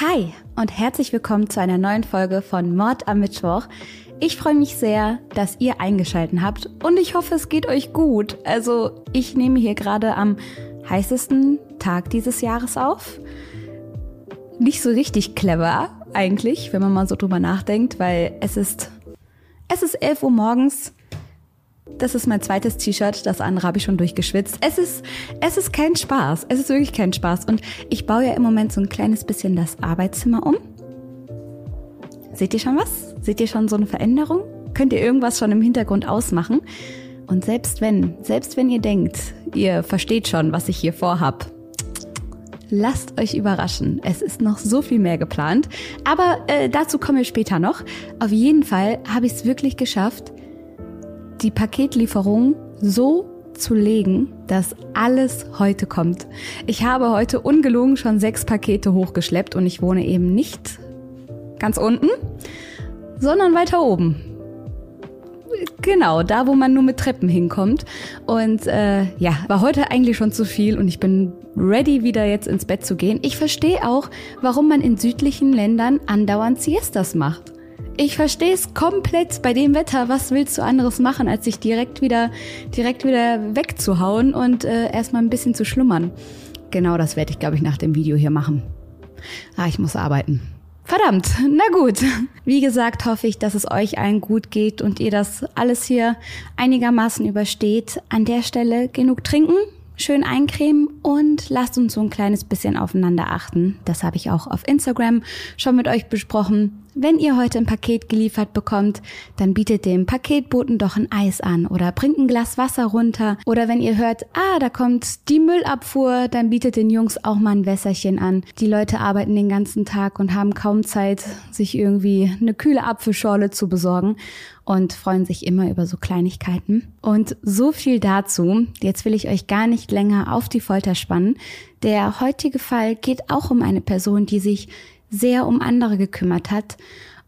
Hi und herzlich willkommen zu einer neuen Folge von Mord am Mittwoch. Ich freue mich sehr, dass ihr eingeschalten habt und ich hoffe, es geht euch gut. Also ich nehme hier gerade am heißesten Tag dieses Jahres auf. Nicht so richtig clever eigentlich, wenn man mal so drüber nachdenkt, weil es ist es ist 11 Uhr morgens. Das ist mein zweites T-Shirt, das andere habe ich schon durchgeschwitzt. Es ist, es ist kein Spaß. Es ist wirklich kein Spaß. Und ich baue ja im Moment so ein kleines bisschen das Arbeitszimmer um. Seht ihr schon was? Seht ihr schon so eine Veränderung? Könnt ihr irgendwas schon im Hintergrund ausmachen? Und selbst wenn, selbst wenn ihr denkt, ihr versteht schon, was ich hier vorhab, lasst euch überraschen. Es ist noch so viel mehr geplant. Aber äh, dazu kommen wir später noch. Auf jeden Fall habe ich es wirklich geschafft, die Paketlieferung so zu legen, dass alles heute kommt. Ich habe heute ungelogen schon sechs Pakete hochgeschleppt und ich wohne eben nicht ganz unten, sondern weiter oben. Genau, da wo man nur mit Treppen hinkommt. Und äh, ja, war heute eigentlich schon zu viel und ich bin ready, wieder jetzt ins Bett zu gehen. Ich verstehe auch, warum man in südlichen Ländern andauernd Siestas macht. Ich verstehe es komplett bei dem Wetter. Was willst du anderes machen, als sich direkt wieder, direkt wieder wegzuhauen und äh, erstmal ein bisschen zu schlummern? Genau das werde ich, glaube ich, nach dem Video hier machen. Ah, ich muss arbeiten. Verdammt, na gut. Wie gesagt, hoffe ich, dass es euch allen gut geht und ihr das alles hier einigermaßen übersteht. An der Stelle genug trinken, schön eincremen und lasst uns so ein kleines bisschen aufeinander achten. Das habe ich auch auf Instagram schon mit euch besprochen. Wenn ihr heute ein Paket geliefert bekommt, dann bietet dem Paketboten doch ein Eis an oder bringt ein Glas Wasser runter. Oder wenn ihr hört, ah, da kommt die Müllabfuhr, dann bietet den Jungs auch mal ein Wässerchen an. Die Leute arbeiten den ganzen Tag und haben kaum Zeit, sich irgendwie eine kühle Apfelschorle zu besorgen und freuen sich immer über so Kleinigkeiten. Und so viel dazu. Jetzt will ich euch gar nicht länger auf die Folter spannen. Der heutige Fall geht auch um eine Person, die sich sehr um andere gekümmert hat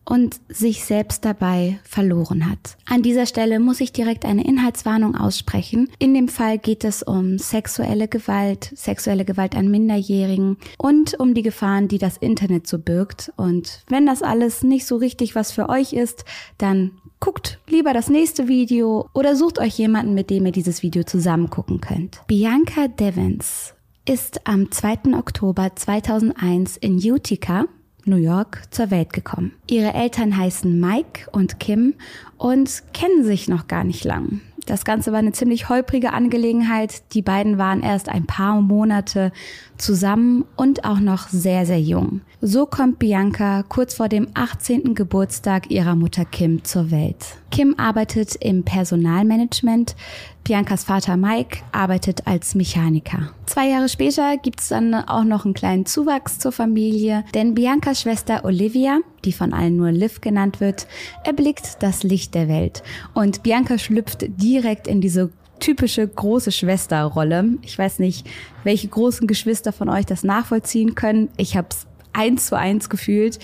und sich selbst dabei verloren hat. An dieser Stelle muss ich direkt eine Inhaltswarnung aussprechen. In dem Fall geht es um sexuelle Gewalt, sexuelle Gewalt an Minderjährigen und um die Gefahren, die das Internet so birgt. Und wenn das alles nicht so richtig was für euch ist, dann guckt lieber das nächste Video oder sucht euch jemanden, mit dem ihr dieses Video zusammen gucken könnt. Bianca Devens ist am 2. Oktober 2001 in Utica, New York, zur Welt gekommen. Ihre Eltern heißen Mike und Kim und kennen sich noch gar nicht lang. Das Ganze war eine ziemlich holprige Angelegenheit. Die beiden waren erst ein paar Monate zusammen und auch noch sehr, sehr jung. So kommt Bianca kurz vor dem 18. Geburtstag ihrer Mutter Kim zur Welt. Kim arbeitet im Personalmanagement. Biancas Vater Mike arbeitet als Mechaniker. Zwei Jahre später gibt es dann auch noch einen kleinen Zuwachs zur Familie, denn Biancas Schwester Olivia, die von allen nur Liv genannt wird, erblickt das Licht der Welt. Und Bianca schlüpft direkt in diese typische große Schwesterrolle. Ich weiß nicht, welche großen Geschwister von euch das nachvollziehen können. Ich habe es eins zu eins gefühlt,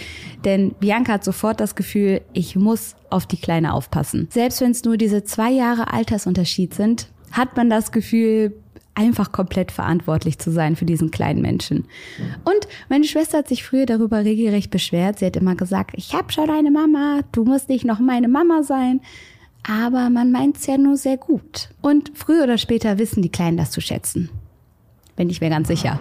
denn Bianca hat sofort das Gefühl, ich muss auf die Kleine aufpassen. Selbst wenn es nur diese zwei Jahre Altersunterschied sind, hat man das Gefühl, einfach komplett verantwortlich zu sein für diesen kleinen Menschen. Und meine Schwester hat sich früher darüber regelrecht beschwert. Sie hat immer gesagt, ich habe schon eine Mama, du musst nicht noch meine Mama sein. Aber man meint es ja nur sehr gut. Und früher oder später wissen die Kleinen das zu schätzen. Bin ich mir ganz sicher.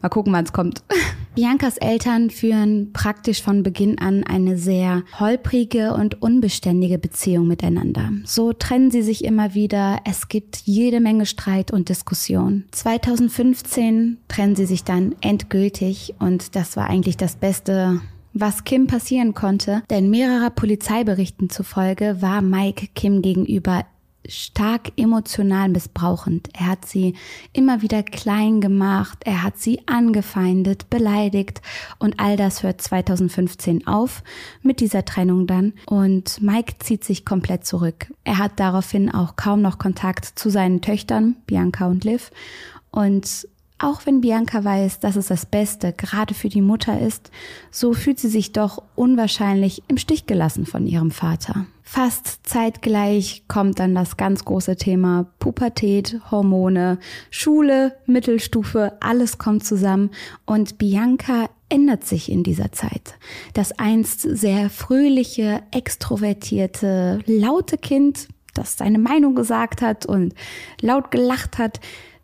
Mal gucken, wann es kommt. Biancas Eltern führen praktisch von Beginn an eine sehr holprige und unbeständige Beziehung miteinander. So trennen sie sich immer wieder. Es gibt jede Menge Streit und Diskussion. 2015 trennen sie sich dann endgültig und das war eigentlich das Beste, was Kim passieren konnte, denn mehrerer Polizeiberichten zufolge war Mike Kim gegenüber stark emotional missbrauchend. Er hat sie immer wieder klein gemacht, er hat sie angefeindet, beleidigt und all das hört 2015 auf mit dieser Trennung dann und Mike zieht sich komplett zurück. Er hat daraufhin auch kaum noch Kontakt zu seinen Töchtern, Bianca und Liv und auch wenn Bianca weiß, dass es das Beste gerade für die Mutter ist, so fühlt sie sich doch unwahrscheinlich im Stich gelassen von ihrem Vater. Fast zeitgleich kommt dann das ganz große Thema Pubertät, Hormone, Schule, Mittelstufe, alles kommt zusammen und Bianca ändert sich in dieser Zeit. Das einst sehr fröhliche, extrovertierte, laute Kind, das seine Meinung gesagt hat und laut gelacht hat,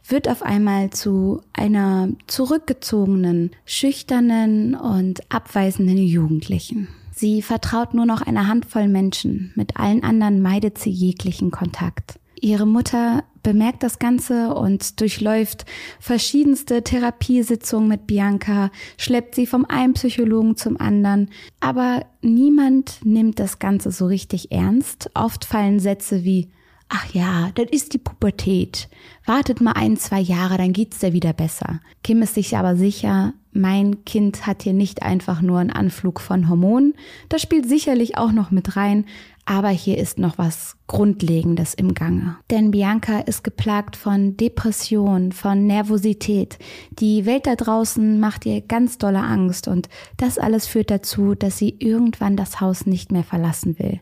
wird auf einmal zu einer zurückgezogenen, schüchternen und abweisenden Jugendlichen. Sie vertraut nur noch einer Handvoll Menschen, mit allen anderen meidet sie jeglichen Kontakt. Ihre Mutter bemerkt das Ganze und durchläuft verschiedenste Therapiesitzungen mit Bianca, schleppt sie vom einen Psychologen zum anderen, aber niemand nimmt das Ganze so richtig ernst. Oft fallen Sätze wie Ach ja, das ist die Pubertät. Wartet mal ein, zwei Jahre, dann geht's dir wieder besser. Kim ist sich aber sicher, mein Kind hat hier nicht einfach nur einen Anflug von Hormonen. Das spielt sicherlich auch noch mit rein, aber hier ist noch was Grundlegendes im Gange. Denn Bianca ist geplagt von Depression, von Nervosität. Die Welt da draußen macht ihr ganz dolle Angst und das alles führt dazu, dass sie irgendwann das Haus nicht mehr verlassen will.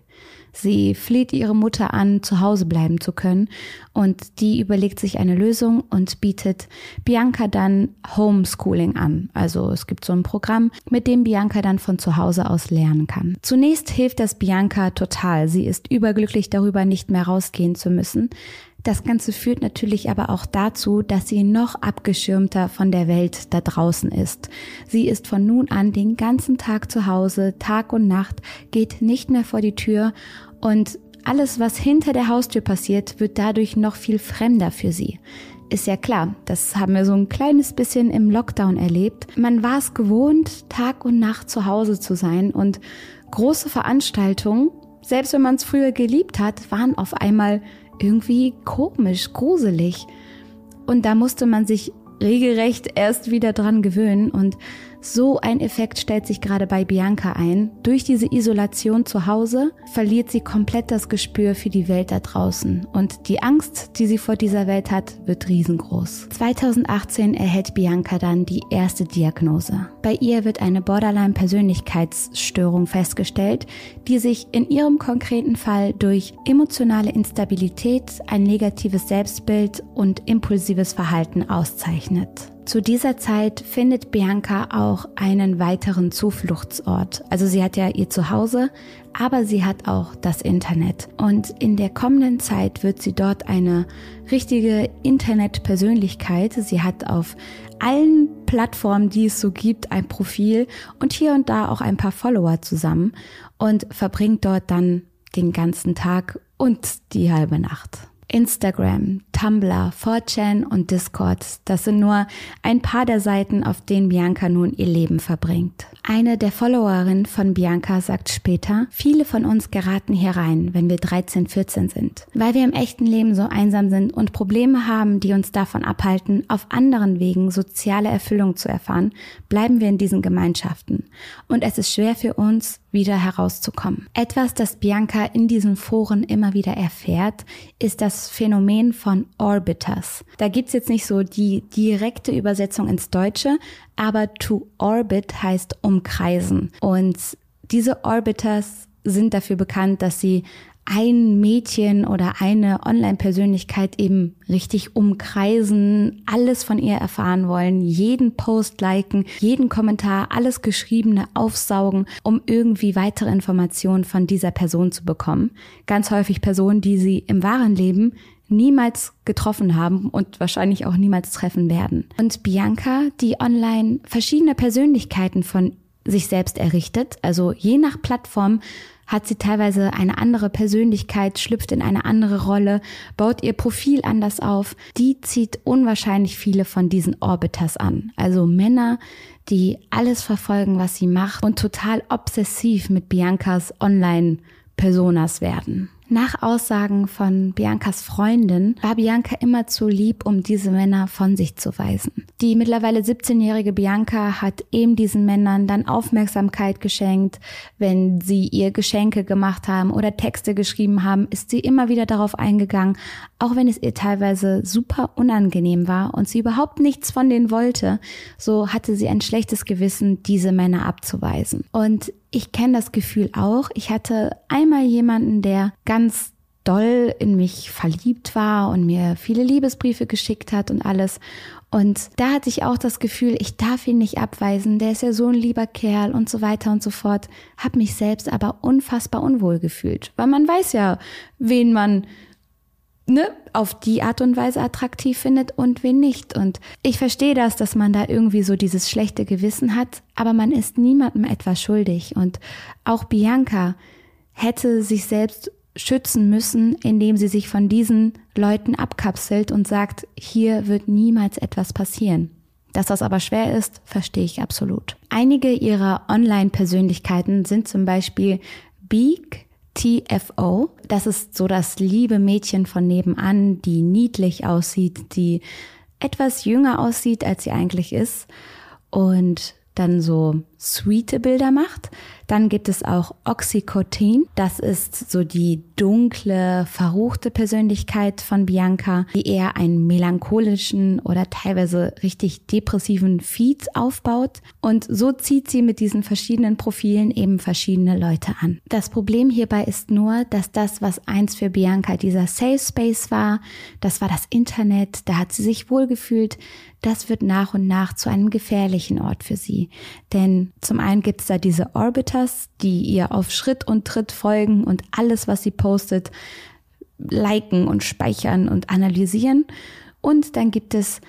Sie fleht ihre Mutter an, zu Hause bleiben zu können und die überlegt sich eine Lösung und bietet Bianca dann Homeschooling an. Also es gibt so ein Programm, mit dem Bianca dann von zu Hause aus lernen kann. Zunächst hilft das Bianca total. Sie ist überglücklich darüber, nicht mehr rausgehen zu müssen. Das Ganze führt natürlich aber auch dazu, dass sie noch abgeschirmter von der Welt da draußen ist. Sie ist von nun an den ganzen Tag zu Hause, Tag und Nacht, geht nicht mehr vor die Tür und alles, was hinter der Haustür passiert, wird dadurch noch viel fremder für sie. Ist ja klar, das haben wir so ein kleines bisschen im Lockdown erlebt. Man war es gewohnt, Tag und Nacht zu Hause zu sein und große Veranstaltungen, selbst wenn man es früher geliebt hat, waren auf einmal irgendwie komisch, gruselig. Und da musste man sich regelrecht erst wieder dran gewöhnen und so ein Effekt stellt sich gerade bei Bianca ein. Durch diese Isolation zu Hause verliert sie komplett das Gespür für die Welt da draußen und die Angst, die sie vor dieser Welt hat, wird riesengroß. 2018 erhält Bianca dann die erste Diagnose. Bei ihr wird eine Borderline-Persönlichkeitsstörung festgestellt, die sich in ihrem konkreten Fall durch emotionale Instabilität, ein negatives Selbstbild und impulsives Verhalten auszeichnet. Zu dieser Zeit findet Bianca auch einen weiteren Zufluchtsort. Also sie hat ja ihr Zuhause, aber sie hat auch das Internet. Und in der kommenden Zeit wird sie dort eine richtige Internetpersönlichkeit. Sie hat auf allen Plattformen, die es so gibt, ein Profil und hier und da auch ein paar Follower zusammen und verbringt dort dann den ganzen Tag und die halbe Nacht. Instagram, Tumblr, 4chan und Discord. Das sind nur ein paar der Seiten, auf denen Bianca nun ihr Leben verbringt. Eine der Followerinnen von Bianca sagt später, viele von uns geraten hier rein, wenn wir 13, 14 sind, weil wir im echten Leben so einsam sind und Probleme haben, die uns davon abhalten, auf anderen Wegen soziale Erfüllung zu erfahren, bleiben wir in diesen Gemeinschaften. Und es ist schwer für uns, wieder herauszukommen. Etwas, das Bianca in diesen Foren immer wieder erfährt, ist das Phänomen von Orbiters. Da gibt's jetzt nicht so die direkte Übersetzung ins Deutsche, aber to orbit heißt umkreisen. Und diese Orbiters sind dafür bekannt, dass sie ein Mädchen oder eine Online-Persönlichkeit eben richtig umkreisen, alles von ihr erfahren wollen, jeden Post liken, jeden Kommentar, alles Geschriebene aufsaugen, um irgendwie weitere Informationen von dieser Person zu bekommen. Ganz häufig Personen, die sie im wahren Leben niemals getroffen haben und wahrscheinlich auch niemals treffen werden. Und Bianca, die online verschiedene Persönlichkeiten von sich selbst errichtet, also je nach Plattform hat sie teilweise eine andere Persönlichkeit, schlüpft in eine andere Rolle, baut ihr Profil anders auf. Die zieht unwahrscheinlich viele von diesen Orbiters an. Also Männer, die alles verfolgen, was sie macht und total obsessiv mit Biancas Online-Personas werden. Nach Aussagen von Biancas Freundin war Bianca immer zu lieb, um diese Männer von sich zu weisen. Die mittlerweile 17-jährige Bianca hat eben diesen Männern dann Aufmerksamkeit geschenkt. Wenn sie ihr Geschenke gemacht haben oder Texte geschrieben haben, ist sie immer wieder darauf eingegangen, auch wenn es ihr teilweise super unangenehm war und sie überhaupt nichts von denen wollte, so hatte sie ein schlechtes Gewissen, diese Männer abzuweisen. Und ich kenne das Gefühl auch. Ich hatte einmal jemanden, der ganz doll in mich verliebt war und mir viele Liebesbriefe geschickt hat und alles. Und da hatte ich auch das Gefühl, ich darf ihn nicht abweisen, der ist ja so ein lieber Kerl und so weiter und so fort. Hab mich selbst aber unfassbar unwohl gefühlt, weil man weiß ja, wen man ne, auf die Art und Weise attraktiv findet und wen nicht. Und ich verstehe das, dass man da irgendwie so dieses schlechte Gewissen hat, aber man ist niemandem etwas schuldig. Und auch Bianca hätte sich selbst schützen müssen, indem sie sich von diesen Leuten abkapselt und sagt, hier wird niemals etwas passieren. Dass das aber schwer ist, verstehe ich absolut. Einige ihrer Online-Persönlichkeiten sind zum Beispiel Beak, TFO. Das ist so das liebe Mädchen von nebenan, die niedlich aussieht, die etwas jünger aussieht, als sie eigentlich ist und dann so sweete Bilder macht. Dann gibt es auch Oxycotin. Das ist so die dunkle, verruchte Persönlichkeit von Bianca, die eher einen melancholischen oder teilweise richtig depressiven Feed aufbaut. Und so zieht sie mit diesen verschiedenen Profilen eben verschiedene Leute an. Das Problem hierbei ist nur, dass das, was eins für Bianca dieser Safe Space war, das war das Internet, da hat sie sich wohlgefühlt, das wird nach und nach zu einem gefährlichen Ort für sie. Denn zum einen gibt es da diese Orbiter, Creators, die ihr auf Schritt und Tritt folgen und alles, was sie postet, liken und speichern und analysieren. Und dann gibt es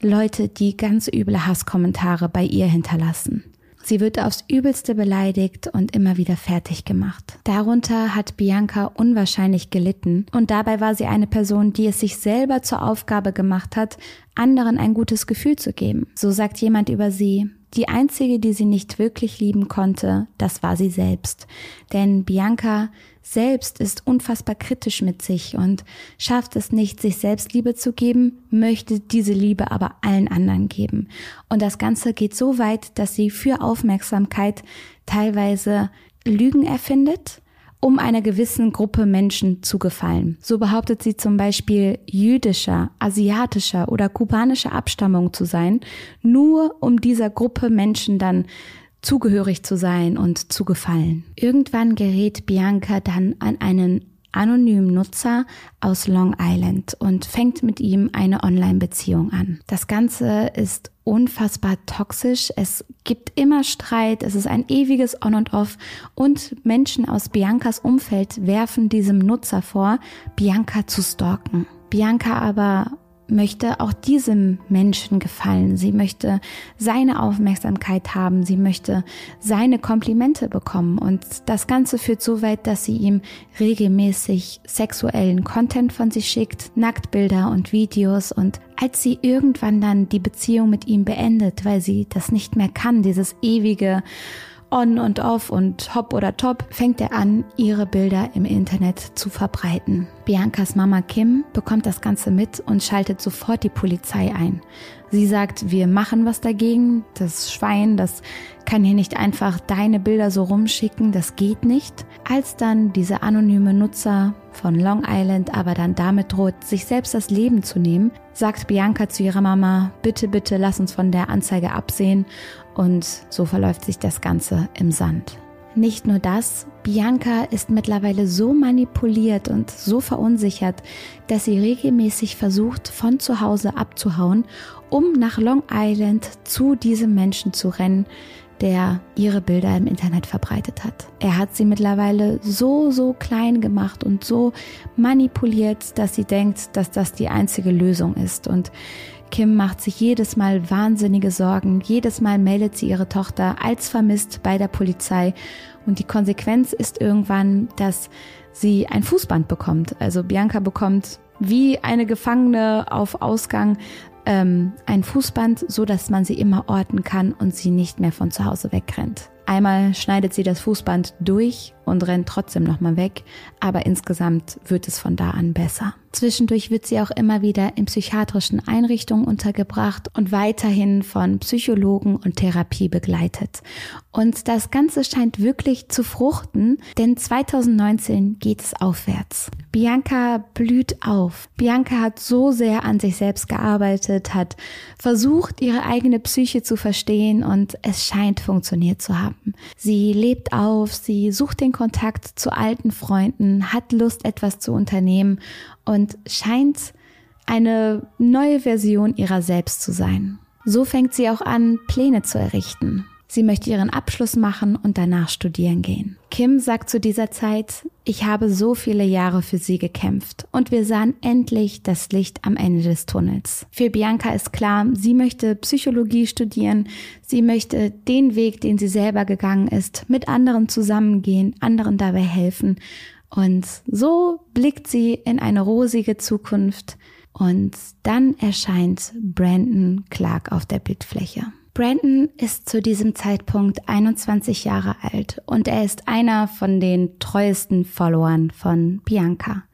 Leute, die ganz üble Hasskommentare bei ihr hinterlassen. Sie wird aufs Übelste beleidigt und immer wieder fertig gemacht. Darunter hat Bianca unwahrscheinlich gelitten und dabei war sie eine Person, die es sich selber zur Aufgabe gemacht hat, anderen ein gutes Gefühl zu geben. So sagt jemand über sie, die einzige, die sie nicht wirklich lieben konnte, das war sie selbst. Denn Bianca selbst ist unfassbar kritisch mit sich und schafft es nicht, sich selbst Liebe zu geben, möchte diese Liebe aber allen anderen geben. Und das Ganze geht so weit, dass sie für Aufmerksamkeit teilweise Lügen erfindet, um einer gewissen Gruppe Menschen zu gefallen. So behauptet sie zum Beispiel jüdischer, asiatischer oder kubanischer Abstammung zu sein, nur um dieser Gruppe Menschen dann zugehörig zu sein und zu gefallen. Irgendwann gerät Bianca dann an einen anonymen Nutzer aus Long Island und fängt mit ihm eine Online-Beziehung an. Das Ganze ist unfassbar toxisch. Es gibt immer Streit. Es ist ein ewiges On und Off. Und Menschen aus Biancas Umfeld werfen diesem Nutzer vor, Bianca zu stalken. Bianca aber möchte auch diesem Menschen gefallen. Sie möchte seine Aufmerksamkeit haben. Sie möchte seine Komplimente bekommen. Und das Ganze führt so weit, dass sie ihm regelmäßig sexuellen Content von sich schickt, Nacktbilder und Videos. Und als sie irgendwann dann die Beziehung mit ihm beendet, weil sie das nicht mehr kann, dieses ewige on und off und hopp oder top, fängt er an, ihre Bilder im Internet zu verbreiten. Biancas Mama Kim bekommt das Ganze mit und schaltet sofort die Polizei ein. Sie sagt, wir machen was dagegen, das Schwein, das kann hier nicht einfach deine Bilder so rumschicken, das geht nicht. Als dann dieser anonyme Nutzer von Long Island aber dann damit droht, sich selbst das Leben zu nehmen, sagt Bianca zu ihrer Mama, bitte, bitte lass uns von der Anzeige absehen und so verläuft sich das Ganze im Sand. Nicht nur das, Bianca ist mittlerweile so manipuliert und so verunsichert, dass sie regelmäßig versucht, von zu Hause abzuhauen, um nach Long Island zu diesem Menschen zu rennen, der ihre Bilder im Internet verbreitet hat. Er hat sie mittlerweile so, so klein gemacht und so manipuliert, dass sie denkt, dass das die einzige Lösung ist. Und Kim macht sich jedes Mal wahnsinnige Sorgen. Jedes Mal meldet sie ihre Tochter als vermisst bei der Polizei. Und die Konsequenz ist irgendwann, dass sie ein Fußband bekommt. Also Bianca bekommt wie eine Gefangene auf Ausgang ähm, ein Fußband, so dass man sie immer orten kann und sie nicht mehr von zu Hause wegrennt. Einmal schneidet sie das Fußband durch und rennt trotzdem nochmal weg, aber insgesamt wird es von da an besser. Zwischendurch wird sie auch immer wieder in psychiatrischen Einrichtungen untergebracht und weiterhin von Psychologen und Therapie begleitet. Und das Ganze scheint wirklich zu fruchten, denn 2019 geht es aufwärts. Bianca blüht auf. Bianca hat so sehr an sich selbst gearbeitet, hat versucht, ihre eigene Psyche zu verstehen und es scheint funktioniert zu haben. Sie lebt auf, sie sucht den Kontakt zu alten Freunden, hat Lust, etwas zu unternehmen und scheint eine neue Version ihrer selbst zu sein. So fängt sie auch an, Pläne zu errichten. Sie möchte ihren Abschluss machen und danach studieren gehen. Kim sagt zu dieser Zeit, ich habe so viele Jahre für sie gekämpft und wir sahen endlich das Licht am Ende des Tunnels. Für Bianca ist klar, sie möchte Psychologie studieren, sie möchte den Weg, den sie selber gegangen ist, mit anderen zusammengehen, anderen dabei helfen. Und so blickt sie in eine rosige Zukunft und dann erscheint Brandon Clark auf der Bildfläche. Brandon ist zu diesem Zeitpunkt 21 Jahre alt und er ist einer von den treuesten Followern von Bianca.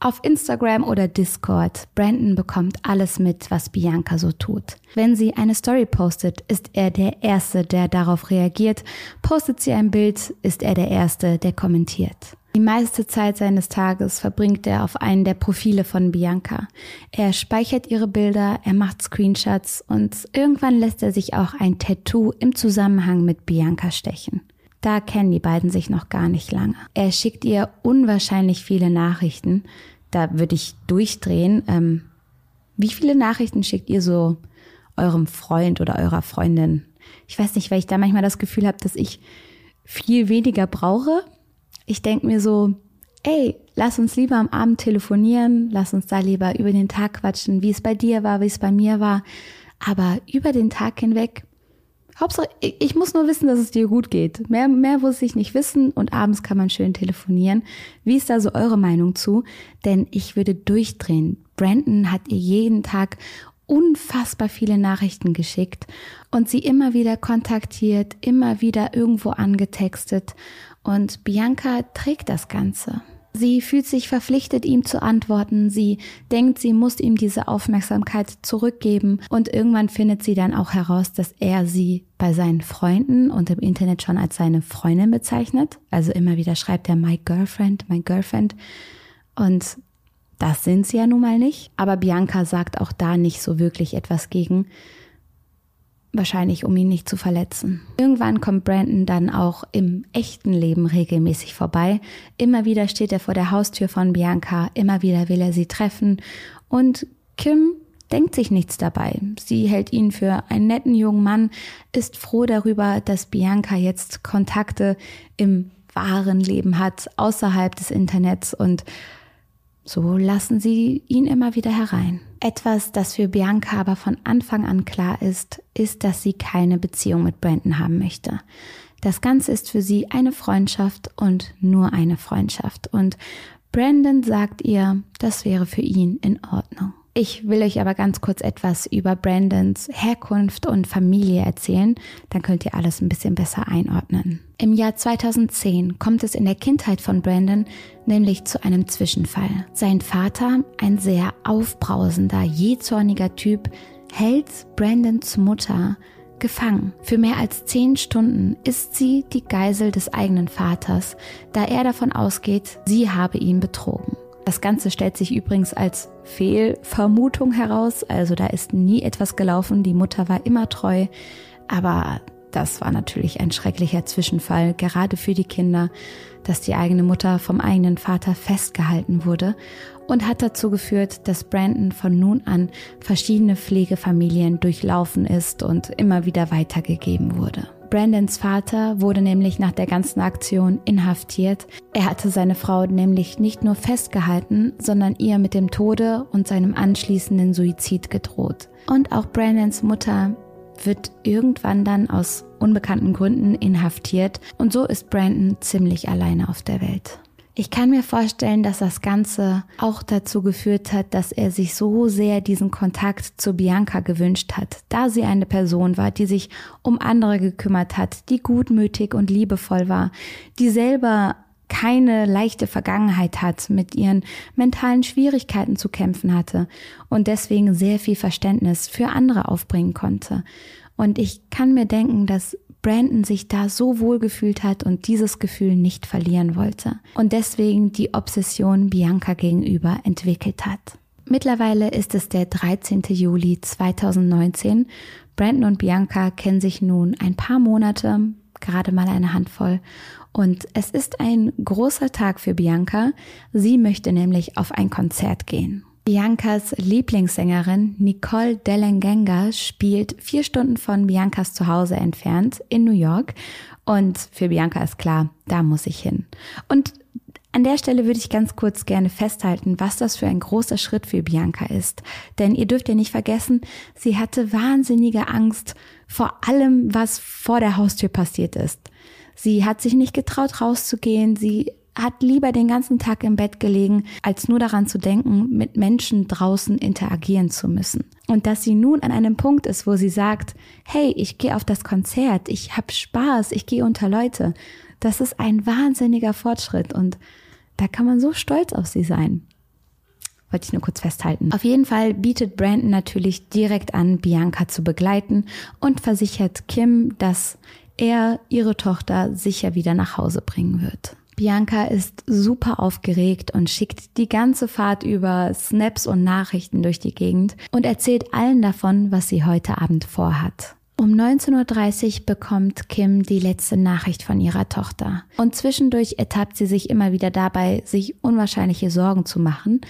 Auf Instagram oder Discord, Brandon bekommt alles mit, was Bianca so tut. Wenn sie eine Story postet, ist er der Erste, der darauf reagiert. Postet sie ein Bild, ist er der Erste, der kommentiert. Die meiste Zeit seines Tages verbringt er auf einen der Profile von Bianca. Er speichert ihre Bilder, er macht Screenshots und irgendwann lässt er sich auch ein Tattoo im Zusammenhang mit Bianca stechen. Da kennen die beiden sich noch gar nicht lange. Er schickt ihr unwahrscheinlich viele Nachrichten. Da würde ich durchdrehen. Ähm, wie viele Nachrichten schickt ihr so eurem Freund oder eurer Freundin? Ich weiß nicht, weil ich da manchmal das Gefühl habe, dass ich viel weniger brauche ich denke mir so, ey, lass uns lieber am Abend telefonieren, lass uns da lieber über den Tag quatschen, wie es bei dir war, wie es bei mir war. Aber über den Tag hinweg, Hauptsache, ich muss nur wissen, dass es dir gut geht. Mehr, mehr muss ich nicht wissen und abends kann man schön telefonieren. Wie ist da so eure Meinung zu? Denn ich würde durchdrehen. Brandon hat ihr jeden Tag unfassbar viele Nachrichten geschickt und sie immer wieder kontaktiert, immer wieder irgendwo angetextet und Bianca trägt das Ganze. Sie fühlt sich verpflichtet, ihm zu antworten. Sie denkt, sie muss ihm diese Aufmerksamkeit zurückgeben. Und irgendwann findet sie dann auch heraus, dass er sie bei seinen Freunden und im Internet schon als seine Freundin bezeichnet. Also immer wieder schreibt er my girlfriend, my girlfriend. Und das sind sie ja nun mal nicht. Aber Bianca sagt auch da nicht so wirklich etwas gegen. Wahrscheinlich, um ihn nicht zu verletzen. Irgendwann kommt Brandon dann auch im echten Leben regelmäßig vorbei. Immer wieder steht er vor der Haustür von Bianca, immer wieder will er sie treffen und Kim denkt sich nichts dabei. Sie hält ihn für einen netten jungen Mann, ist froh darüber, dass Bianca jetzt Kontakte im wahren Leben hat, außerhalb des Internets und so lassen sie ihn immer wieder herein. Etwas, das für Bianca aber von Anfang an klar ist, ist, dass sie keine Beziehung mit Brandon haben möchte. Das Ganze ist für sie eine Freundschaft und nur eine Freundschaft. Und Brandon sagt ihr, das wäre für ihn in Ordnung. Ich will euch aber ganz kurz etwas über Brandons Herkunft und Familie erzählen, dann könnt ihr alles ein bisschen besser einordnen. Im Jahr 2010 kommt es in der Kindheit von Brandon nämlich zu einem Zwischenfall. Sein Vater, ein sehr aufbrausender, jähzorniger Typ, hält Brandons Mutter gefangen. Für mehr als zehn Stunden ist sie die Geisel des eigenen Vaters, da er davon ausgeht, sie habe ihn betrogen. Das Ganze stellt sich übrigens als Fehlvermutung heraus. Also da ist nie etwas gelaufen. Die Mutter war immer treu. Aber das war natürlich ein schrecklicher Zwischenfall, gerade für die Kinder, dass die eigene Mutter vom eigenen Vater festgehalten wurde und hat dazu geführt, dass Brandon von nun an verschiedene Pflegefamilien durchlaufen ist und immer wieder weitergegeben wurde. Brandons Vater wurde nämlich nach der ganzen Aktion inhaftiert. Er hatte seine Frau nämlich nicht nur festgehalten, sondern ihr mit dem Tode und seinem anschließenden Suizid gedroht. Und auch Brandons Mutter wird irgendwann dann aus unbekannten Gründen inhaftiert und so ist Brandon ziemlich alleine auf der Welt. Ich kann mir vorstellen, dass das Ganze auch dazu geführt hat, dass er sich so sehr diesen Kontakt zu Bianca gewünscht hat, da sie eine Person war, die sich um andere gekümmert hat, die gutmütig und liebevoll war, die selber keine leichte Vergangenheit hat, mit ihren mentalen Schwierigkeiten zu kämpfen hatte und deswegen sehr viel Verständnis für andere aufbringen konnte. Und ich kann mir denken, dass Brandon sich da so wohl gefühlt hat und dieses Gefühl nicht verlieren wollte und deswegen die Obsession Bianca gegenüber entwickelt hat. Mittlerweile ist es der 13. Juli 2019. Brandon und Bianca kennen sich nun ein paar Monate, gerade mal eine Handvoll. Und es ist ein großer Tag für Bianca. Sie möchte nämlich auf ein Konzert gehen. Biancas Lieblingssängerin Nicole Delengenga spielt vier Stunden von Biancas Zuhause entfernt in New York. Und für Bianca ist klar, da muss ich hin. Und an der Stelle würde ich ganz kurz gerne festhalten, was das für ein großer Schritt für Bianca ist. Denn ihr dürft ja nicht vergessen, sie hatte wahnsinnige Angst vor allem, was vor der Haustür passiert ist. Sie hat sich nicht getraut, rauszugehen. Sie hat lieber den ganzen Tag im Bett gelegen, als nur daran zu denken, mit Menschen draußen interagieren zu müssen. Und dass sie nun an einem Punkt ist, wo sie sagt, hey, ich gehe auf das Konzert, ich habe Spaß, ich gehe unter Leute, das ist ein wahnsinniger Fortschritt und da kann man so stolz auf sie sein. Wollte ich nur kurz festhalten. Auf jeden Fall bietet Brandon natürlich direkt an, Bianca zu begleiten und versichert Kim, dass er ihre Tochter sicher wieder nach Hause bringen wird. Bianca ist super aufgeregt und schickt die ganze Fahrt über Snaps und Nachrichten durch die Gegend und erzählt allen davon, was sie heute Abend vorhat. Um 19.30 Uhr bekommt Kim die letzte Nachricht von ihrer Tochter. Und zwischendurch ertappt sie sich immer wieder dabei, sich unwahrscheinliche Sorgen zu machen,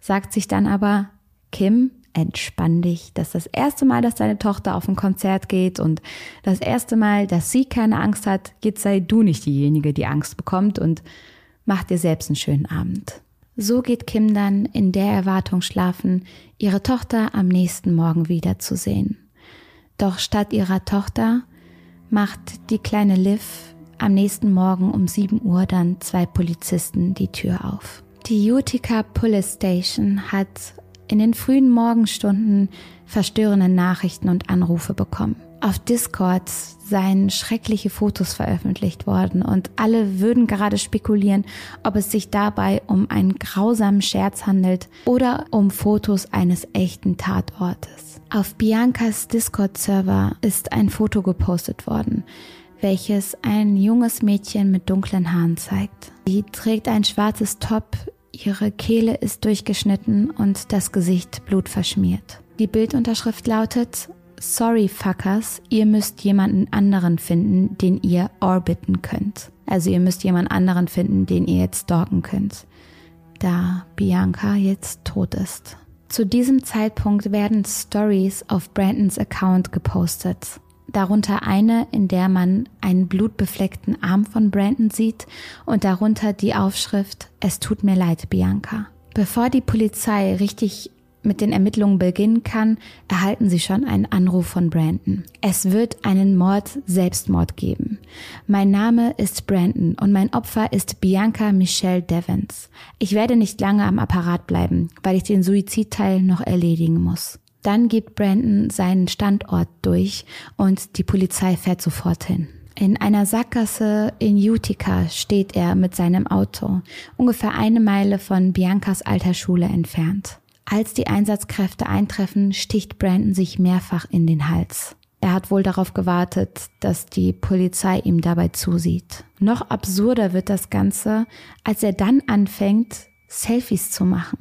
sagt sich dann aber, Kim, entspann dich. Das ist das erste Mal, dass deine Tochter auf ein Konzert geht und das erste Mal, dass sie keine Angst hat. Jetzt sei du nicht diejenige, die Angst bekommt und mach dir selbst einen schönen Abend. So geht Kim dann in der Erwartung schlafen, ihre Tochter am nächsten Morgen wiederzusehen. Doch statt ihrer Tochter macht die kleine Liv am nächsten Morgen um 7 Uhr dann zwei Polizisten die Tür auf. Die Utica Police Station hat in den frühen Morgenstunden verstörende Nachrichten und Anrufe bekommen. Auf Discord seien schreckliche Fotos veröffentlicht worden und alle würden gerade spekulieren, ob es sich dabei um einen grausamen Scherz handelt oder um Fotos eines echten Tatortes. Auf Biancas Discord-Server ist ein Foto gepostet worden, welches ein junges Mädchen mit dunklen Haaren zeigt. Sie trägt ein schwarzes Top Ihre Kehle ist durchgeschnitten und das Gesicht blutverschmiert. Die Bildunterschrift lautet Sorry Fuckers, ihr müsst jemanden anderen finden, den ihr orbiten könnt. Also ihr müsst jemanden anderen finden, den ihr jetzt stalken könnt, da Bianca jetzt tot ist. Zu diesem Zeitpunkt werden Stories auf Brandons Account gepostet darunter eine, in der man einen blutbefleckten Arm von Brandon sieht und darunter die Aufschrift Es tut mir leid, Bianca. Bevor die Polizei richtig mit den Ermittlungen beginnen kann, erhalten sie schon einen Anruf von Brandon. Es wird einen Mord-Selbstmord geben. Mein Name ist Brandon und mein Opfer ist Bianca Michelle Devens. Ich werde nicht lange am Apparat bleiben, weil ich den Suizidteil noch erledigen muss. Dann gibt Brandon seinen Standort durch und die Polizei fährt sofort hin. In einer Sackgasse in Utica steht er mit seinem Auto, ungefähr eine Meile von Biancas alter Schule entfernt. Als die Einsatzkräfte eintreffen, sticht Brandon sich mehrfach in den Hals. Er hat wohl darauf gewartet, dass die Polizei ihm dabei zusieht. Noch absurder wird das Ganze, als er dann anfängt, Selfies zu machen.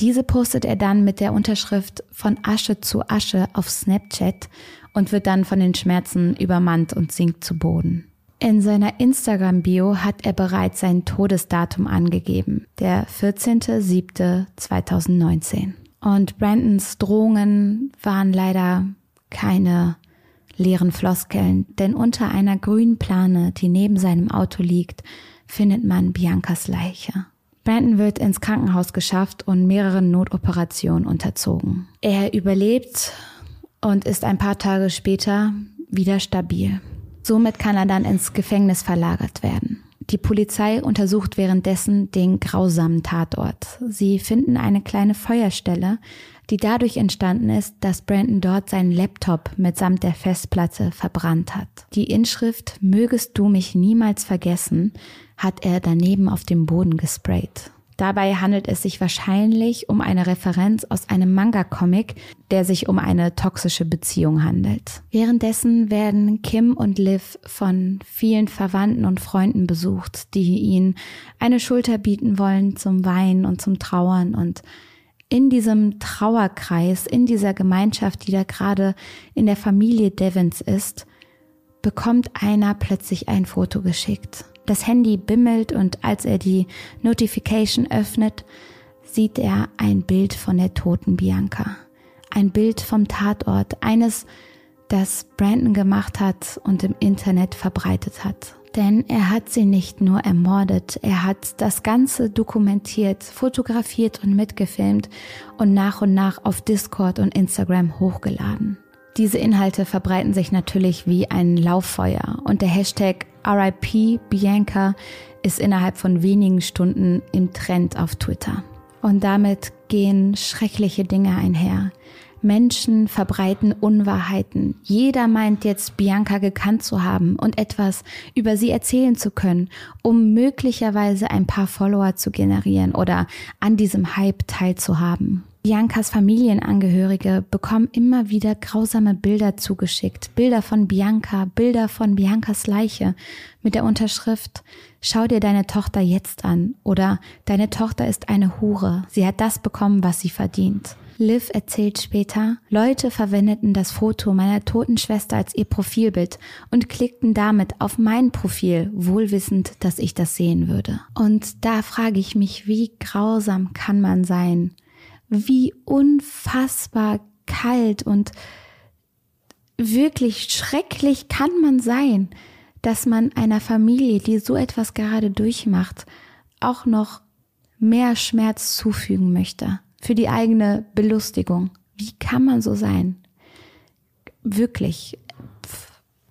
Diese postet er dann mit der Unterschrift von Asche zu Asche auf Snapchat und wird dann von den Schmerzen übermannt und sinkt zu Boden. In seiner Instagram-Bio hat er bereits sein Todesdatum angegeben, der 14.07.2019. Und Brandons Drohungen waren leider keine leeren Floskeln, denn unter einer grünen Plane, die neben seinem Auto liegt, findet man Biancas Leiche. Brandon wird ins Krankenhaus geschafft und mehreren Notoperationen unterzogen. Er überlebt und ist ein paar Tage später wieder stabil. Somit kann er dann ins Gefängnis verlagert werden. Die Polizei untersucht währenddessen den grausamen Tatort. Sie finden eine kleine Feuerstelle, die dadurch entstanden ist, dass Brandon dort seinen Laptop mitsamt der Festplatte verbrannt hat. Die Inschrift Mögest du mich niemals vergessen hat er daneben auf dem Boden gesprayt. Dabei handelt es sich wahrscheinlich um eine Referenz aus einem Manga-Comic, der sich um eine toxische Beziehung handelt. Währenddessen werden Kim und Liv von vielen Verwandten und Freunden besucht, die ihnen eine Schulter bieten wollen zum Weinen und zum Trauern und in diesem Trauerkreis, in dieser Gemeinschaft, die da gerade in der Familie Devons ist, bekommt einer plötzlich ein Foto geschickt. Das Handy bimmelt und als er die Notification öffnet, sieht er ein Bild von der toten Bianca. Ein Bild vom Tatort, eines, das Brandon gemacht hat und im Internet verbreitet hat. Denn er hat sie nicht nur ermordet, er hat das Ganze dokumentiert, fotografiert und mitgefilmt und nach und nach auf Discord und Instagram hochgeladen. Diese Inhalte verbreiten sich natürlich wie ein Lauffeuer und der Hashtag RIP Bianca ist innerhalb von wenigen Stunden im Trend auf Twitter. Und damit gehen schreckliche Dinge einher. Menschen verbreiten Unwahrheiten. Jeder meint jetzt Bianca gekannt zu haben und etwas über sie erzählen zu können, um möglicherweise ein paar Follower zu generieren oder an diesem Hype teilzuhaben. Biancas Familienangehörige bekommen immer wieder grausame Bilder zugeschickt. Bilder von Bianca, Bilder von Biancas Leiche mit der Unterschrift Schau dir deine Tochter jetzt an oder Deine Tochter ist eine Hure. Sie hat das bekommen, was sie verdient. Liv erzählt später, Leute verwendeten das Foto meiner toten Schwester als ihr Profilbild und klickten damit auf mein Profil, wohlwissend, dass ich das sehen würde. Und da frage ich mich, wie grausam kann man sein? Wie unfassbar kalt und wirklich schrecklich kann man sein, dass man einer Familie, die so etwas gerade durchmacht, auch noch mehr Schmerz zufügen möchte für die eigene Belustigung. Wie kann man so sein? Wirklich.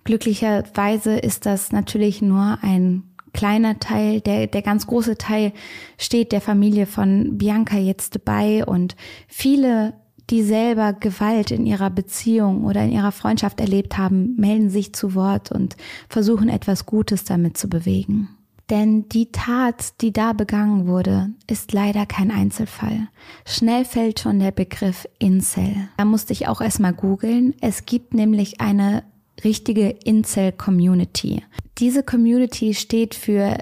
Glücklicherweise ist das natürlich nur ein kleiner Teil, der, der ganz große Teil steht der Familie von Bianca jetzt bei und viele, die selber Gewalt in ihrer Beziehung oder in ihrer Freundschaft erlebt haben, melden sich zu Wort und versuchen etwas Gutes damit zu bewegen. Denn die Tat, die da begangen wurde, ist leider kein Einzelfall. Schnell fällt schon der Begriff Incel. Da musste ich auch erstmal googeln. Es gibt nämlich eine richtige Incel-Community. Diese Community steht für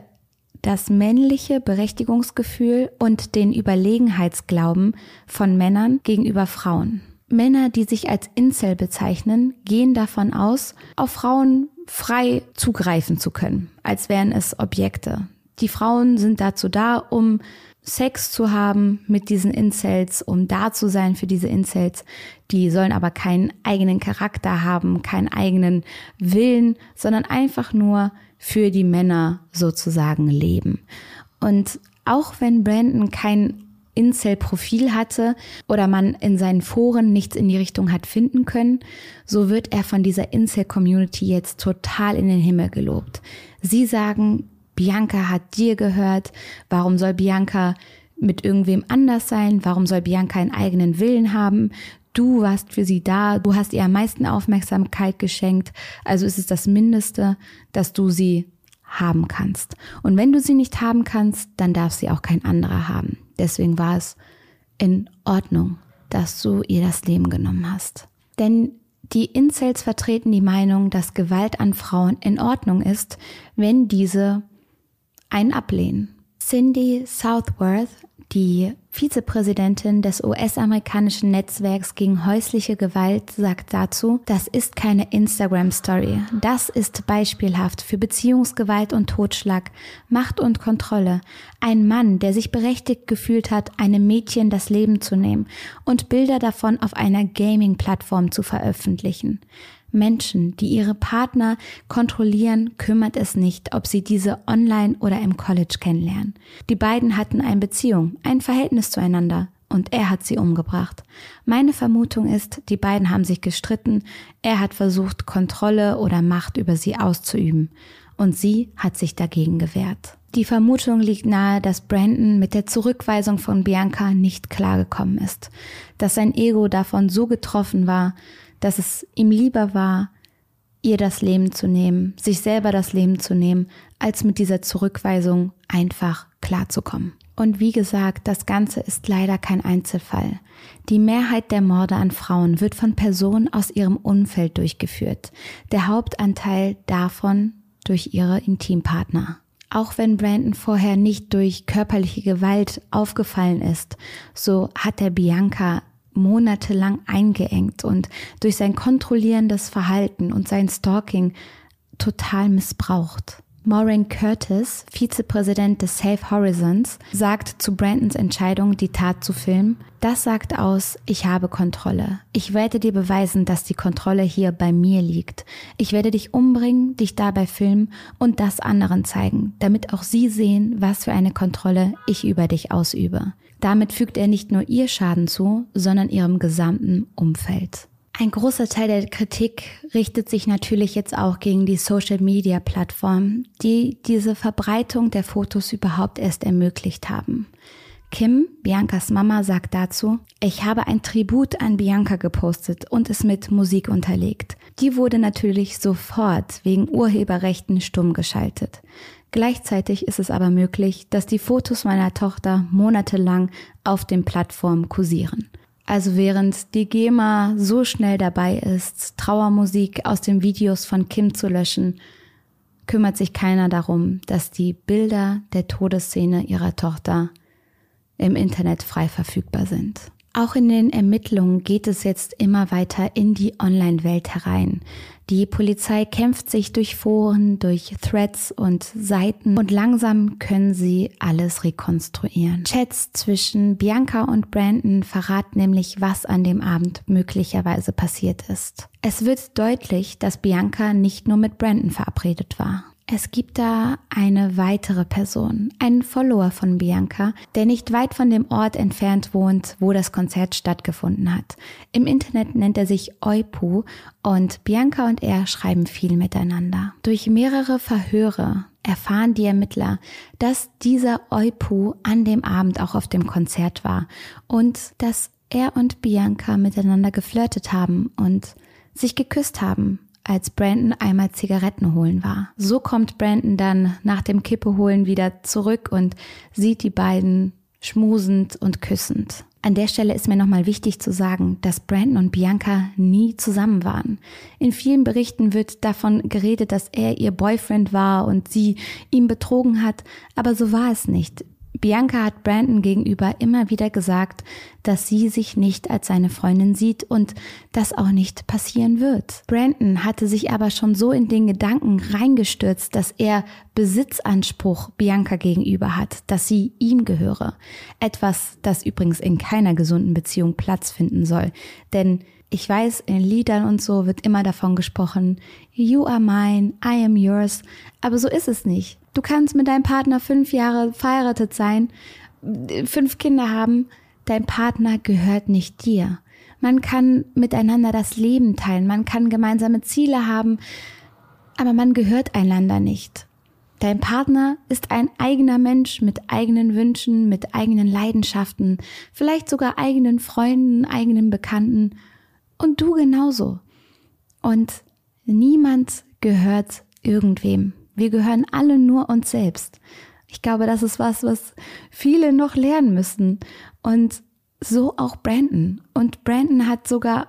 das männliche Berechtigungsgefühl und den Überlegenheitsglauben von Männern gegenüber Frauen. Männer, die sich als Incel bezeichnen, gehen davon aus, auf Frauen frei zugreifen zu können, als wären es Objekte. Die Frauen sind dazu da, um Sex zu haben mit diesen Incels, um da zu sein für diese Incels. Die sollen aber keinen eigenen Charakter haben, keinen eigenen Willen, sondern einfach nur für die Männer sozusagen leben. Und auch wenn Brandon kein Incel-Profil hatte oder man in seinen Foren nichts in die Richtung hat finden können, so wird er von dieser Incel-Community jetzt total in den Himmel gelobt. Sie sagen, Bianca hat dir gehört, warum soll Bianca mit irgendwem anders sein, warum soll Bianca einen eigenen Willen haben, du warst für sie da, du hast ihr am meisten Aufmerksamkeit geschenkt, also ist es das Mindeste, dass du sie haben kannst. Und wenn du sie nicht haben kannst, dann darf sie auch kein anderer haben. Deswegen war es in Ordnung, dass du ihr das Leben genommen hast. Denn die Incels vertreten die Meinung, dass Gewalt an Frauen in Ordnung ist, wenn diese einen ablehnen. Cindy Southworth die Vizepräsidentin des US-amerikanischen Netzwerks gegen häusliche Gewalt sagt dazu, das ist keine Instagram-Story. Das ist beispielhaft für Beziehungsgewalt und Totschlag, Macht und Kontrolle. Ein Mann, der sich berechtigt gefühlt hat, einem Mädchen das Leben zu nehmen und Bilder davon auf einer Gaming-Plattform zu veröffentlichen. Menschen, die ihre Partner kontrollieren, kümmert es nicht, ob sie diese online oder im College kennenlernen. Die beiden hatten eine Beziehung, ein Verhältnis zueinander und er hat sie umgebracht. Meine Vermutung ist, die beiden haben sich gestritten, er hat versucht, Kontrolle oder Macht über sie auszuüben und sie hat sich dagegen gewehrt. Die Vermutung liegt nahe, dass Brandon mit der Zurückweisung von Bianca nicht klargekommen ist, dass sein Ego davon so getroffen war, dass es ihm lieber war, ihr das Leben zu nehmen, sich selber das Leben zu nehmen, als mit dieser Zurückweisung einfach klarzukommen. Und wie gesagt, das Ganze ist leider kein Einzelfall. Die Mehrheit der Morde an Frauen wird von Personen aus ihrem Umfeld durchgeführt, der Hauptanteil davon durch ihre Intimpartner. Auch wenn Brandon vorher nicht durch körperliche Gewalt aufgefallen ist, so hat er Bianca monatelang eingeengt und durch sein kontrollierendes Verhalten und sein Stalking total missbraucht. Maureen Curtis, Vizepräsident des Safe Horizons, sagt zu Brandons Entscheidung, die Tat zu filmen, das sagt aus, ich habe Kontrolle. Ich werde dir beweisen, dass die Kontrolle hier bei mir liegt. Ich werde dich umbringen, dich dabei filmen und das anderen zeigen, damit auch sie sehen, was für eine Kontrolle ich über dich ausübe. Damit fügt er nicht nur ihr Schaden zu, sondern ihrem gesamten Umfeld. Ein großer Teil der Kritik richtet sich natürlich jetzt auch gegen die Social-Media-Plattformen, die diese Verbreitung der Fotos überhaupt erst ermöglicht haben. Kim, Biancas Mama, sagt dazu, ich habe ein Tribut an Bianca gepostet und es mit Musik unterlegt. Die wurde natürlich sofort wegen Urheberrechten stumm geschaltet. Gleichzeitig ist es aber möglich, dass die Fotos meiner Tochter monatelang auf den Plattformen kursieren. Also während die GEMA so schnell dabei ist, Trauermusik aus den Videos von Kim zu löschen, kümmert sich keiner darum, dass die Bilder der Todesszene ihrer Tochter im Internet frei verfügbar sind. Auch in den Ermittlungen geht es jetzt immer weiter in die Online-Welt herein. Die Polizei kämpft sich durch Foren, durch Threads und Seiten und langsam können sie alles rekonstruieren. Chats zwischen Bianca und Brandon verraten nämlich, was an dem Abend möglicherweise passiert ist. Es wird deutlich, dass Bianca nicht nur mit Brandon verabredet war. Es gibt da eine weitere Person, einen Follower von Bianca, der nicht weit von dem Ort entfernt wohnt, wo das Konzert stattgefunden hat. Im Internet nennt er sich Eupu und Bianca und er schreiben viel miteinander. Durch mehrere Verhöre erfahren die Ermittler, dass dieser Eupu an dem Abend auch auf dem Konzert war und dass er und Bianca miteinander geflirtet haben und sich geküsst haben als Brandon einmal Zigaretten holen war. So kommt Brandon dann nach dem Kippe holen wieder zurück und sieht die beiden schmusend und küssend. An der Stelle ist mir nochmal wichtig zu sagen, dass Brandon und Bianca nie zusammen waren. In vielen Berichten wird davon geredet, dass er ihr Boyfriend war und sie ihn betrogen hat, aber so war es nicht. Bianca hat Brandon gegenüber immer wieder gesagt, dass sie sich nicht als seine Freundin sieht und das auch nicht passieren wird. Brandon hatte sich aber schon so in den Gedanken reingestürzt, dass er Besitzanspruch Bianca gegenüber hat, dass sie ihm gehöre. Etwas, das übrigens in keiner gesunden Beziehung Platz finden soll. Denn ich weiß, in Liedern und so wird immer davon gesprochen, you are mine, I am yours, aber so ist es nicht. Du kannst mit deinem Partner fünf Jahre verheiratet sein, fünf Kinder haben. Dein Partner gehört nicht dir. Man kann miteinander das Leben teilen, man kann gemeinsame Ziele haben, aber man gehört einander nicht. Dein Partner ist ein eigener Mensch mit eigenen Wünschen, mit eigenen Leidenschaften, vielleicht sogar eigenen Freunden, eigenen Bekannten und du genauso. Und niemand gehört irgendwem. Wir gehören alle nur uns selbst. Ich glaube, das ist was, was viele noch lernen müssen. Und so auch Brandon. Und Brandon hat sogar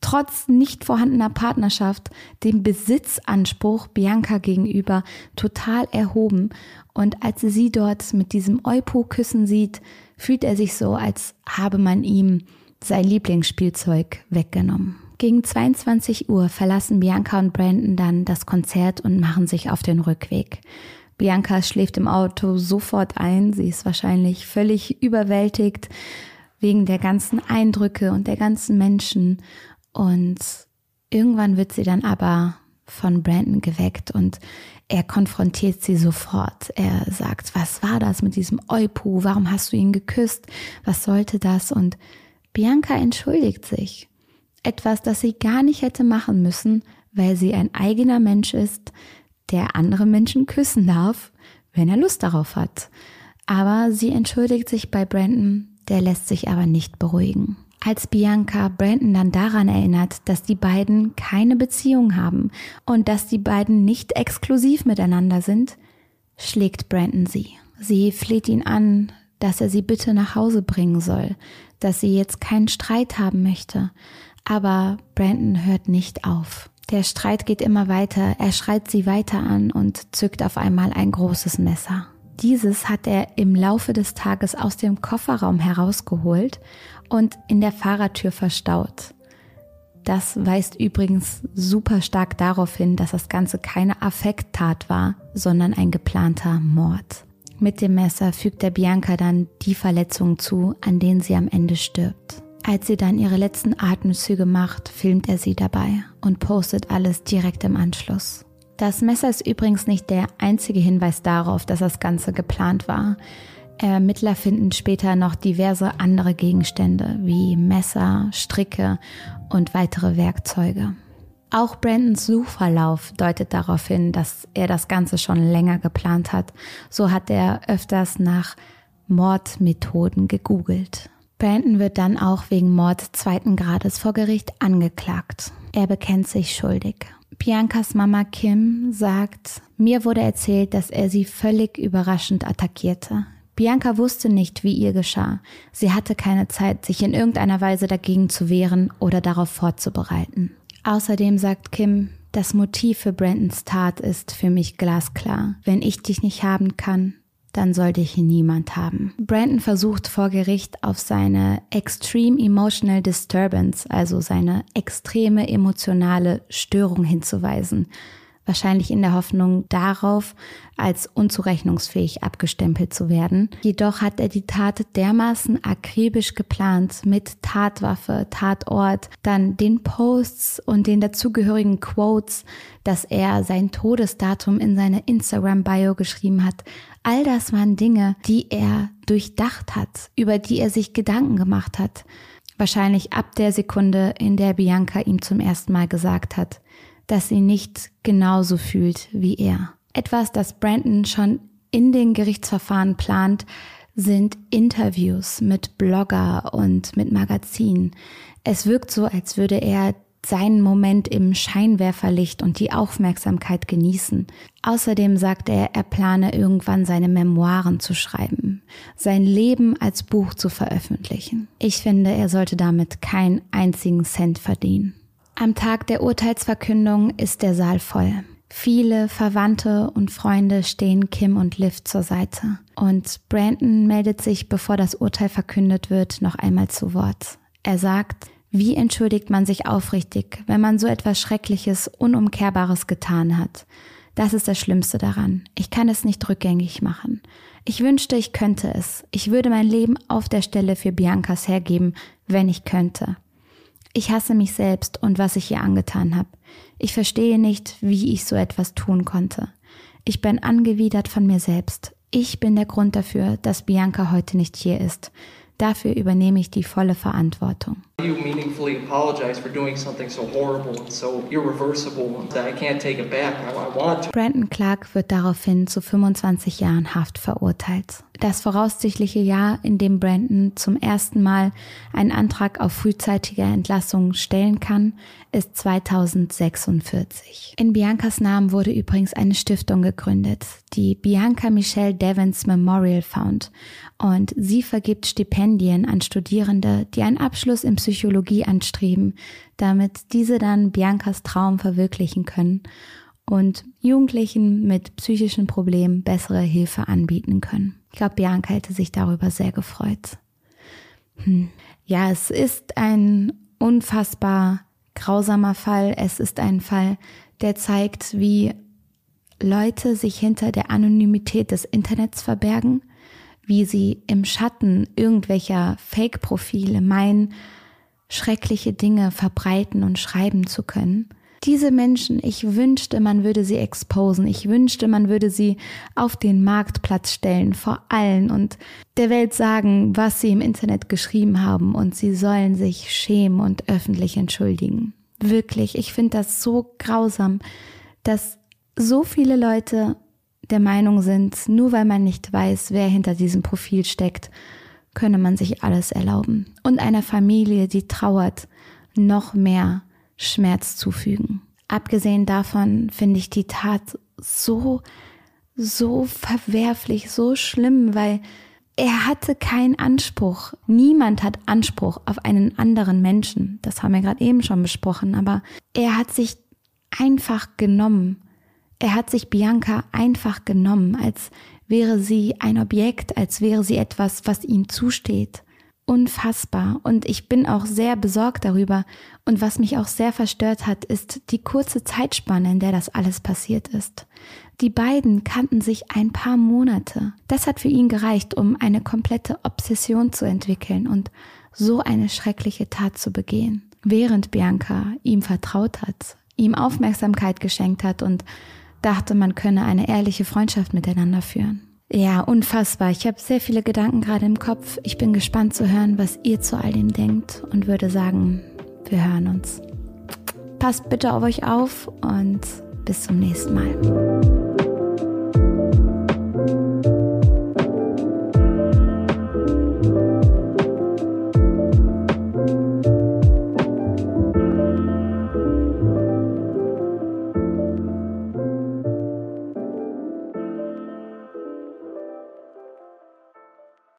trotz nicht vorhandener Partnerschaft den Besitzanspruch Bianca gegenüber total erhoben. Und als er sie dort mit diesem Eupo-Küssen sieht, fühlt er sich so, als habe man ihm sein Lieblingsspielzeug weggenommen. Gegen 22 Uhr verlassen Bianca und Brandon dann das Konzert und machen sich auf den Rückweg. Bianca schläft im Auto sofort ein. Sie ist wahrscheinlich völlig überwältigt wegen der ganzen Eindrücke und der ganzen Menschen. Und irgendwann wird sie dann aber von Brandon geweckt und er konfrontiert sie sofort. Er sagt, was war das mit diesem Eupu? Warum hast du ihn geküsst? Was sollte das? Und Bianca entschuldigt sich etwas, das sie gar nicht hätte machen müssen, weil sie ein eigener Mensch ist, der andere Menschen küssen darf, wenn er Lust darauf hat. Aber sie entschuldigt sich bei Brandon, der lässt sich aber nicht beruhigen. Als Bianca Brandon dann daran erinnert, dass die beiden keine Beziehung haben und dass die beiden nicht exklusiv miteinander sind, schlägt Brandon sie. Sie fleht ihn an, dass er sie bitte nach Hause bringen soll, dass sie jetzt keinen Streit haben möchte. Aber Brandon hört nicht auf. Der Streit geht immer weiter, er schreit sie weiter an und zückt auf einmal ein großes Messer. Dieses hat er im Laufe des Tages aus dem Kofferraum herausgeholt und in der Fahrertür verstaut. das weist übrigens super stark darauf hin, dass das Ganze keine Affekttat war, sondern ein geplanter Mord. Mit dem Messer fügt er Bianca dann die Verletzungen zu, an denen sie am Ende stirbt. Als sie dann ihre letzten Atemzüge macht, filmt er sie dabei und postet alles direkt im Anschluss. Das Messer ist übrigens nicht der einzige Hinweis darauf, dass das Ganze geplant war. Ermittler finden später noch diverse andere Gegenstände wie Messer, Stricke und weitere Werkzeuge. Auch Brandons Suchverlauf deutet darauf hin, dass er das Ganze schon länger geplant hat. So hat er öfters nach Mordmethoden gegoogelt. Brandon wird dann auch wegen Mord zweiten Grades vor Gericht angeklagt. Er bekennt sich schuldig. Biancas Mama Kim sagt, mir wurde erzählt, dass er sie völlig überraschend attackierte. Bianca wusste nicht, wie ihr geschah. Sie hatte keine Zeit, sich in irgendeiner Weise dagegen zu wehren oder darauf vorzubereiten. Außerdem sagt Kim, das Motiv für Brandons Tat ist für mich glasklar. Wenn ich dich nicht haben kann, dann soll dich niemand haben. Brandon versucht vor Gericht auf seine Extreme Emotional Disturbance, also seine extreme emotionale Störung hinzuweisen wahrscheinlich in der Hoffnung darauf, als unzurechnungsfähig abgestempelt zu werden. Jedoch hat er die Tat dermaßen akribisch geplant mit Tatwaffe, Tatort, dann den Posts und den dazugehörigen Quotes, dass er sein Todesdatum in seine Instagram-Bio geschrieben hat. All das waren Dinge, die er durchdacht hat, über die er sich Gedanken gemacht hat. Wahrscheinlich ab der Sekunde, in der Bianca ihm zum ersten Mal gesagt hat, dass sie nicht genauso fühlt wie er. Etwas, das Brandon schon in den Gerichtsverfahren plant, sind Interviews mit Blogger und mit Magazinen. Es wirkt so, als würde er seinen Moment im Scheinwerferlicht und die Aufmerksamkeit genießen. Außerdem sagt er, er plane irgendwann seine Memoiren zu schreiben, sein Leben als Buch zu veröffentlichen. Ich finde, er sollte damit keinen einzigen Cent verdienen. Am Tag der Urteilsverkündung ist der Saal voll. Viele Verwandte und Freunde stehen Kim und Liv zur Seite. Und Brandon meldet sich, bevor das Urteil verkündet wird, noch einmal zu Wort. Er sagt, wie entschuldigt man sich aufrichtig, wenn man so etwas Schreckliches, Unumkehrbares getan hat? Das ist das Schlimmste daran. Ich kann es nicht rückgängig machen. Ich wünschte, ich könnte es. Ich würde mein Leben auf der Stelle für Biancas hergeben, wenn ich könnte. Ich hasse mich selbst und was ich ihr angetan habe. Ich verstehe nicht, wie ich so etwas tun konnte. Ich bin angewidert von mir selbst. Ich bin der Grund dafür, dass Bianca heute nicht hier ist. Dafür übernehme ich die volle Verantwortung. You meaningfully apologize for doing something so horrible and so irreversible that I can't take it back. I want to. Brandon Clark wird daraufhin zu 25 Jahren Haft verurteilt. Das voraussichtliche Jahr, in dem Brandon zum ersten Mal einen Antrag auf frühzeitige Entlassung stellen kann, ist 2046. In Biancas Namen wurde übrigens eine Stiftung gegründet, die Bianca Michelle Devons Memorial Fund, und sie vergibt Stipendien an Studierende, die einen Abschluss in Psychologie anstreben, damit diese dann Biancas Traum verwirklichen können und Jugendlichen mit psychischen Problemen bessere Hilfe anbieten können. Ich glaube, Bianca hätte sich darüber sehr gefreut. Hm. Ja, es ist ein unfassbar grausamer Fall. Es ist ein Fall, der zeigt, wie Leute sich hinter der Anonymität des Internets verbergen, wie sie im Schatten irgendwelcher Fake-Profile meinen, schreckliche Dinge verbreiten und schreiben zu können. Diese Menschen, ich wünschte, man würde sie exposen. Ich wünschte, man würde sie auf den Marktplatz stellen vor allen und der Welt sagen, was sie im Internet geschrieben haben und sie sollen sich schämen und öffentlich entschuldigen. Wirklich, ich finde das so grausam, dass so viele Leute der Meinung sind, nur weil man nicht weiß, wer hinter diesem Profil steckt, könne man sich alles erlauben und einer Familie, die trauert, noch mehr Schmerz zufügen. Abgesehen davon finde ich die Tat so, so verwerflich, so schlimm, weil er hatte keinen Anspruch. Niemand hat Anspruch auf einen anderen Menschen. Das haben wir gerade eben schon besprochen, aber er hat sich einfach genommen. Er hat sich Bianca einfach genommen, als wäre sie ein Objekt, als wäre sie etwas, was ihm zusteht. Unfassbar und ich bin auch sehr besorgt darüber. Und was mich auch sehr verstört hat, ist die kurze Zeitspanne, in der das alles passiert ist. Die beiden kannten sich ein paar Monate. Das hat für ihn gereicht, um eine komplette Obsession zu entwickeln und so eine schreckliche Tat zu begehen. Während Bianca ihm vertraut hat, ihm Aufmerksamkeit geschenkt hat und dachte, man könne eine ehrliche Freundschaft miteinander führen. Ja, unfassbar. Ich habe sehr viele Gedanken gerade im Kopf. Ich bin gespannt zu hören, was ihr zu all dem denkt und würde sagen, wir hören uns. Passt bitte auf euch auf und bis zum nächsten Mal.